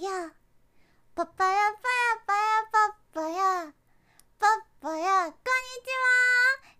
ヤパパヤパヤパヤパッパヤ。パッパヤこんにち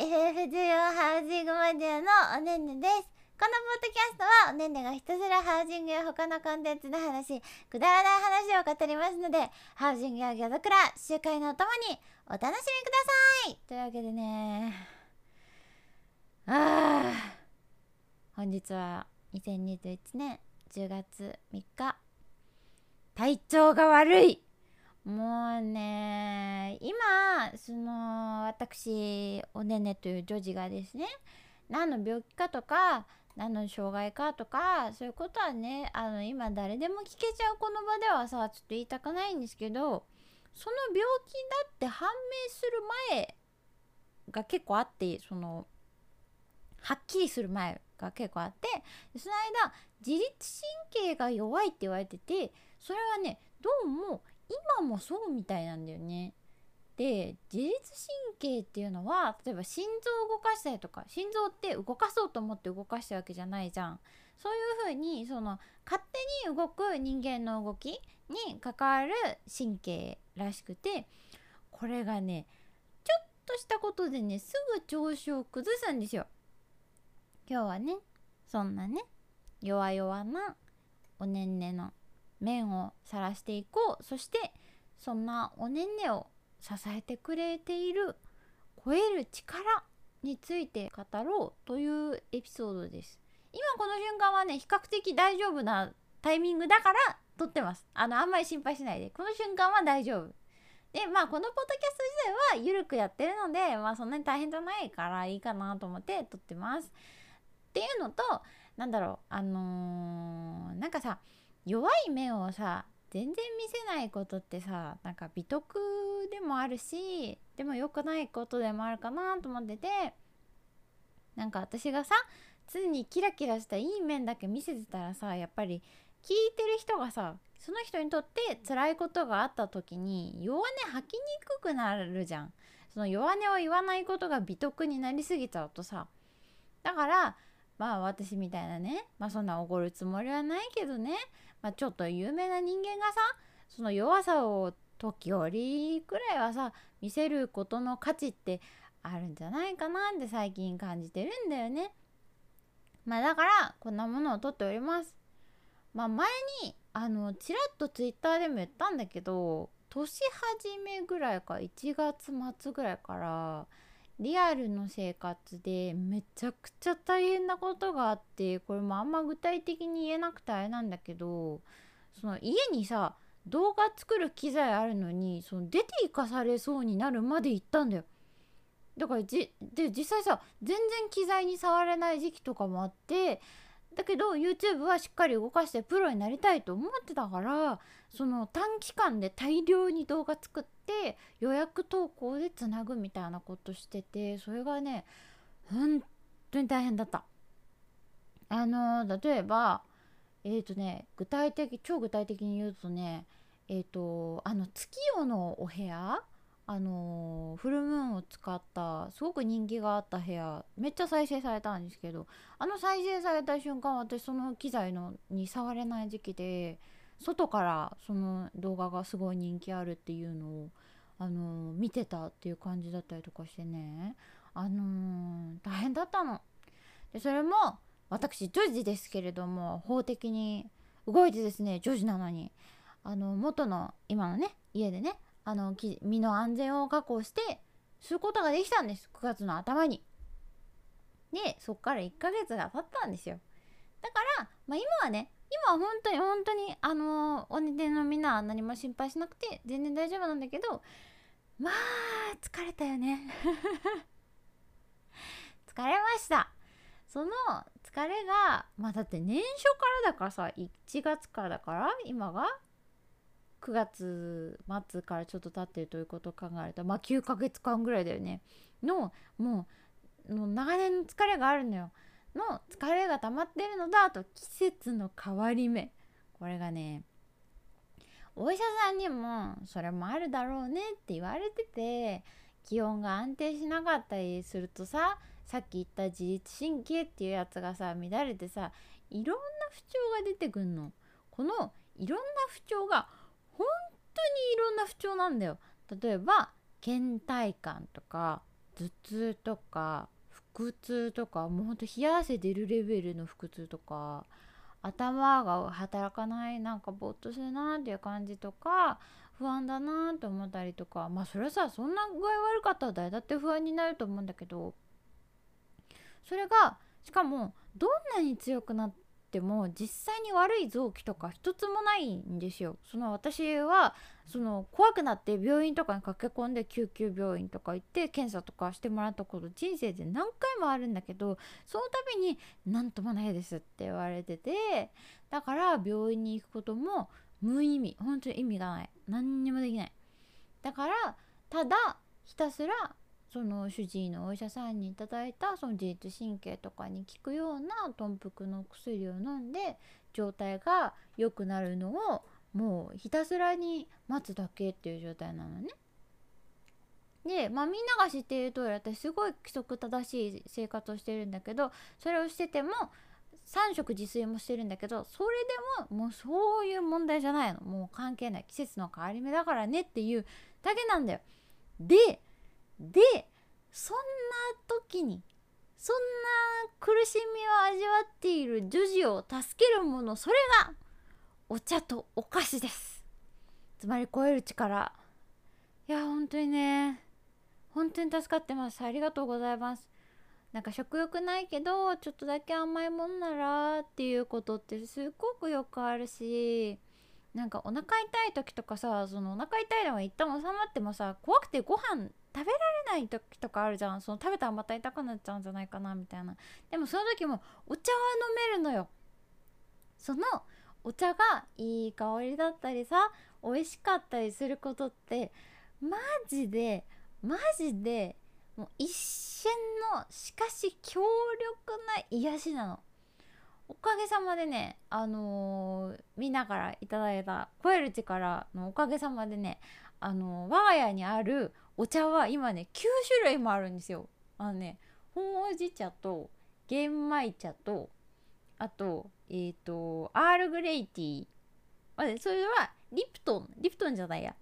は。FF14 ハウジングマニアのおねんねです。このポッドキャストはおねんねがひたすらハウジングや他のコンテンツの話くだらない話を語りますのでハウジングやギャザクラ集会のお供にお楽しみください。というわけでね。あー。本日は2021年10月3日。体調が悪い。もうね今その私おねねという女児がですね何の病気かとか何の障害かとかそういうことはねあの今誰でも聞けちゃうこの場ではさちょっと言いたくないんですけどその病気だって判明する前が結構あってそのはっきりする前が結構あってその間自律神経が弱いって言われててそれはねどうも今もそうみたいなんだよね。で自律神経っていうのは例えば心臓を動かしたりとか心臓って動かそうと思って動かしたわけじゃないじゃん。そういうふうにその勝手に動く人間の動きに関わる神経らしくてこれがねちょっとしたことでねすぐ調子を崩すんですよ。今日はねそんなね弱々なおねんねの面を晒していこう。そしてそんなおねんねを支えてくれている超える力について語ろうというエピソードです。今この瞬間はね比較的大丈夫なタイミングだから撮ってます。あのあんまり心配しないで。この瞬間は大丈夫。でまあこのポッドキャスト自体は緩くやってるのでまあそんなに大変じゃないからいいかなと思って撮ってます。っていうのとなんだろうあのー、なんかさ弱い面をさ全然見せないことってさなんか美徳でもあるしでも良くないことでもあるかなと思っててなんか私がさ常にキラキラしたいい面だけ見せてたらさやっぱり聞いてる人がさその人にとって辛いことがあった時に弱音吐きにくくなるじゃん。その弱音を言わないことが美徳になりすぎちゃうとさだからまあ私みたいなねまあそんなおごるつもりはないけどねまあ、ちょっと有名な人間がさその弱さを時折くらいはさ見せることの価値ってあるんじゃないかなって最近感じてるんだよね。まあだからこんなものを撮っております。まあ前にあのちらっとツイッターでも言ったんだけど年始めぐらいか1月末ぐらいからリアルの生活でめちゃくちゃ大変なことがあってこれもあんま具体的に言えなくてあれなんだけどその家にさ動画作る機材あるのにその出て行かされそうになるまで行ったんだよ。だからじで実際さ全然機材に触れない時期とかもあってだけど YouTube はしっかり動かしてプロになりたいと思ってたからその短期間で大量に動画作って予約投稿でつなぐみたいなことしててそれがね本当に大変だった。あの例えばえっ、ー、とね具体的超具体的に言うとねえっ、ー、とあの月夜のお部屋あのフルムーンを使ったすごく人気があった部屋めっちゃ再生されたんですけどあの再生された瞬間私その機材のに触れない時期で外からその動画がすごい人気あるっていうのをあの見てたっていう感じだったりとかしてねあのー、大変だったの。でそれも私女児ですけれども法的に動いてですね女児なのにあの元の今のね家でねあの身の安全を確保してすることができたんです9月の頭に。でそっから1ヶ月が経ったんですよ。だから、まあ、今はね今は本当に本当にあのお寝てのみんなは何も心配しなくて全然大丈夫なんだけどまあ疲れたよね 疲れましたその疲れがまあだって年初からだからさ1月からだから今が9月末からちょっと経ってるということを考えるとまあ9ヶ月間ぐらいだよね。のもうの長年の疲れがあるのよ。の疲れが溜まってるのだと季節の変わり目。これがねお医者さんにもそれもあるだろうねって言われてて気温が安定しなかったりするとささっき言った自律神経っていうやつがさ乱れてさいろんな不調が出てくんの。このいろんな不調が当にいろんな不調なんだよ。例えば倦怠感とか頭痛とか腹痛とかもうほんと冷や汗出るレベルの腹痛とか頭が働かないなんかぼーっとするなっていう感じとか不安だなって思ったりとかまあそれはさそんな具合悪かったら誰だって不安になると思うんだけどそれがしかもどんなに強くなっても実際に悪い臓器とか一つもないんですよ。その私はその怖くなって病院とかに駆け込んで救急病院とか行って検査とかしてもらったこと人生で何回もあるんだけどその度に「何ともないです」って言われててだから病院に行くことも無意味。本当に意味がない。何にもできない。だからただひたすらその主治医のお医者さんにいただいたその自律神経とかに効くような頓服の薬を飲んで状態が良くなるのをもうひたすらに待つだけっていう状態なのね。でまあみんなが知っている通り私すごい規則正しい生活をしてるんだけどそれをしてても3食自炊もしてるんだけどそれでももうそういう問題じゃないのもう関係ない季節の変わり目だからねっていうだけなんだよ。ででそんな時にそんな苦しみを味わっている女児を助けるものそれがお茶とお菓子です。つまり超える力。いや本当にね。本当に助かってます。ありがとうございます。なんか食欲ないけどちょっとだけ甘いもんならっていうことってすごくよくあるしなんかお腹痛い時とかさそのお腹痛いのが一旦収まってもさ怖くてご飯食べられない時とかあるじゃん。その食べたらまた痛くなっちゃうんじゃないかなみたいな。でもその時もお茶は飲めるのよ。そのお茶がいい香りだったりさ美味しかったりすることってマジでマジでもう一瞬のしかし強力な癒しなの。おかげさまでねあのー、みんなからいただいた「超える力」のおかげさまでねあの、我が家にあるお茶は今ね9種類もあるんですよ。あのねほうじ茶と玄米茶とあとえっ、ー、とアールグレイティー。あそれはリプトンリプトンじゃないや。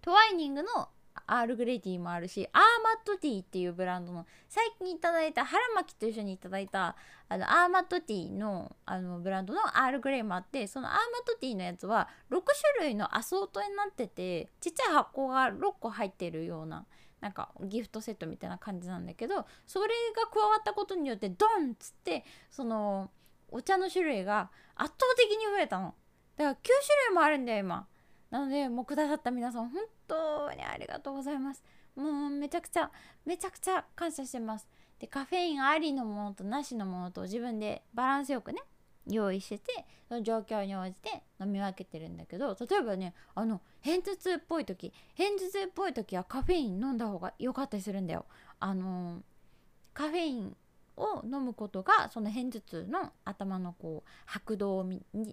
トワイニングのアールグレイティーもあるしアーマットティーっていうブランドの最近いただいた腹巻きと一緒にいただいたあのアーマットティーのあのブランドのアールグレイもあってそのアーマットティーのやつは6種類のアソートになっててちっちゃい箱が6個入ってるようななんかギフトセットみたいな感じなんだけどそれが加わったことによってドンっつってそのお茶の種類が圧倒的に増えたの。だから9種類もあるんだよ今。なのでもうくださった皆さん本当にありがとうございます。もうめちゃくちゃめちゃくちゃ感謝してます。でカフェインありのものとなしのものと自分でバランスよくね用意しててその状況に応じて飲み分けてるんだけど例えばねあの片頭痛っぽい時片頭痛っぽい時はカフェイン飲んだ方が良かったりするんだよ。あのカフェインを飲むことがその片頭痛の頭のこう拍動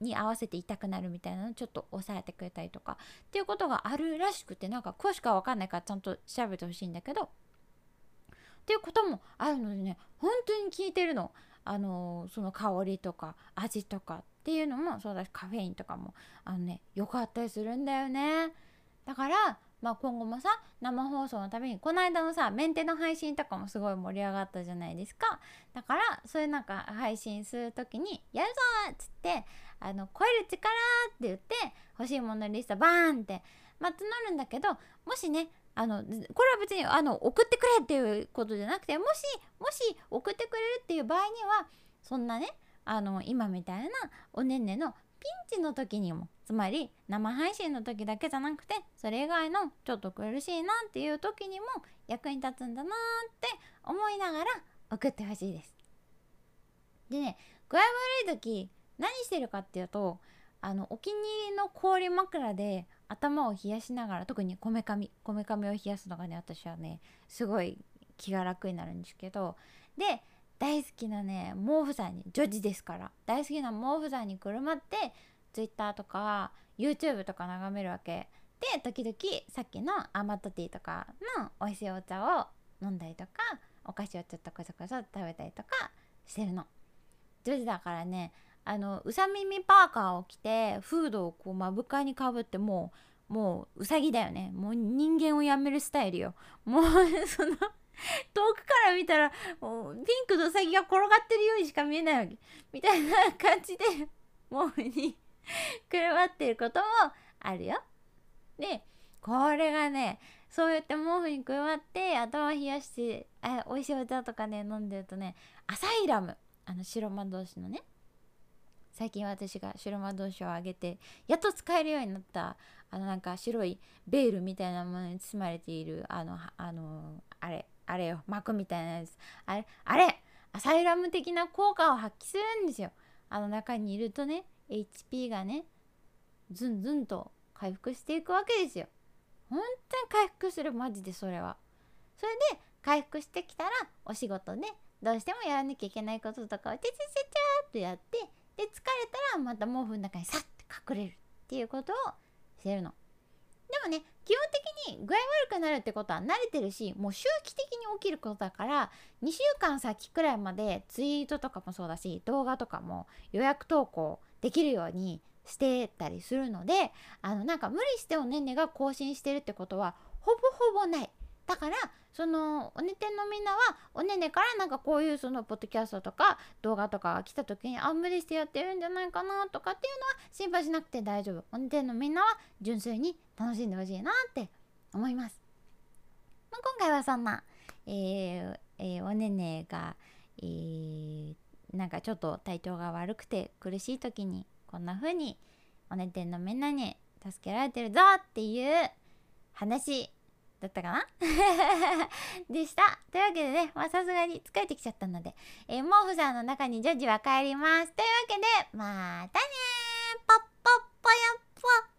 に合わせて痛くなるみたいなのをちょっと抑えてくれたりとかっていうことがあるらしくてなんか詳しくは分かんないからちゃんと調べてほしいんだけどっていうこともあるのでね本当に聞いてるの。あのその香りとか味とかっていうのもそうだしカフェインとかもあのね良かったりするんだよねだからまあ、今後もさ生放送のためにこの間のさメンテの配信とかもすごい盛り上がったじゃないですかだからそういうなんか配信する時に「やるぞ!」っつって「あの超える力!」って言って欲しいものリストバーンってまあ募るんだけどもしねあのこれは別にあの送ってくれっていうことじゃなくてもしもし送ってくれるっていう場合にはそんなねあの今みたいなおねんねのンチの時にもつまり生配信の時だけじゃなくてそれ以外のちょっと苦しいなっていう時にも役に立つんだなって思いながら送ってほしいです。でね具合悪い時何してるかっていうとあのお気に入りの氷枕で頭を冷やしながら特にこめかみこめかみを冷やすのがね私はねすごい気が楽になるんですけどで大好きなね毛布さんに女児ですから。大好きな毛布さんにくるまって Twitter とか YouTube とか眺めるわけ。で時々さっきのアマトティーとかの美味しいお茶を飲んだりとかお菓子をちょっとこそこそ食べたりとかしてるの。女児だからねあのうさ耳パーカーを着てフードをこう目深にかぶってもうもううさぎだよね。もう人間をやめるスタイルよ。もうその 遠くから見たらもうピンクのうさぎが転がってるようにしか見えないわけ。みたいな感じで毛布にくるまってることもあるよ。でこれがねそうやって毛布にくるまって頭冷やしてあ美味しいお茶とかね飲んでるとねアサイラム。あの白魔導士のね。最近私が白魔導士をあげてやっと使えるようになったあのなんか白いベールみたいなものに包まれているあのあのあれ。あれよ膜みたいなやつ。あれあれアサイラム的な効果を発揮するんですよ。あの中にいるとね HP がねズンズンと回復していくわけですよ。本当に回復するマジでそれは。それで回復してきたらお仕事ねどうしてもやらなきゃいけないこととかをチャチャチャチャっとやってで疲れたらまた毛布の中にさって隠れるっていうことをしてるの。もね基本的に具合悪くなるってことは慣れてるしもう周期的に起きることだから2週間先くらいまでツイートとかもそうだし動画とかも予約投稿できるようにしてたりするのであのなんか無理しておねんねが更新してるってことはほぼほぼない。だからそのおねてんのみんなはおねねからなんかこういうそのポッドキャストとか動画とかが来た時にあ無理してやってるんじゃないかなとかっていうのは心配しなくて大丈夫。おねてんのみんなは純粋に楽しんでほしいなって思います、まあ、今回はそんな、えーえー、おねねが、えー、なんかちょっと体調が悪くて苦しい時にこんな風におねてんのみんなに助けられてるぞっていう話だったかな？でした。というわけでね、まあさすがに疲れてきちゃったので、えー、毛布さんの中にジョジは帰ります。というわけで、またねーポッポッ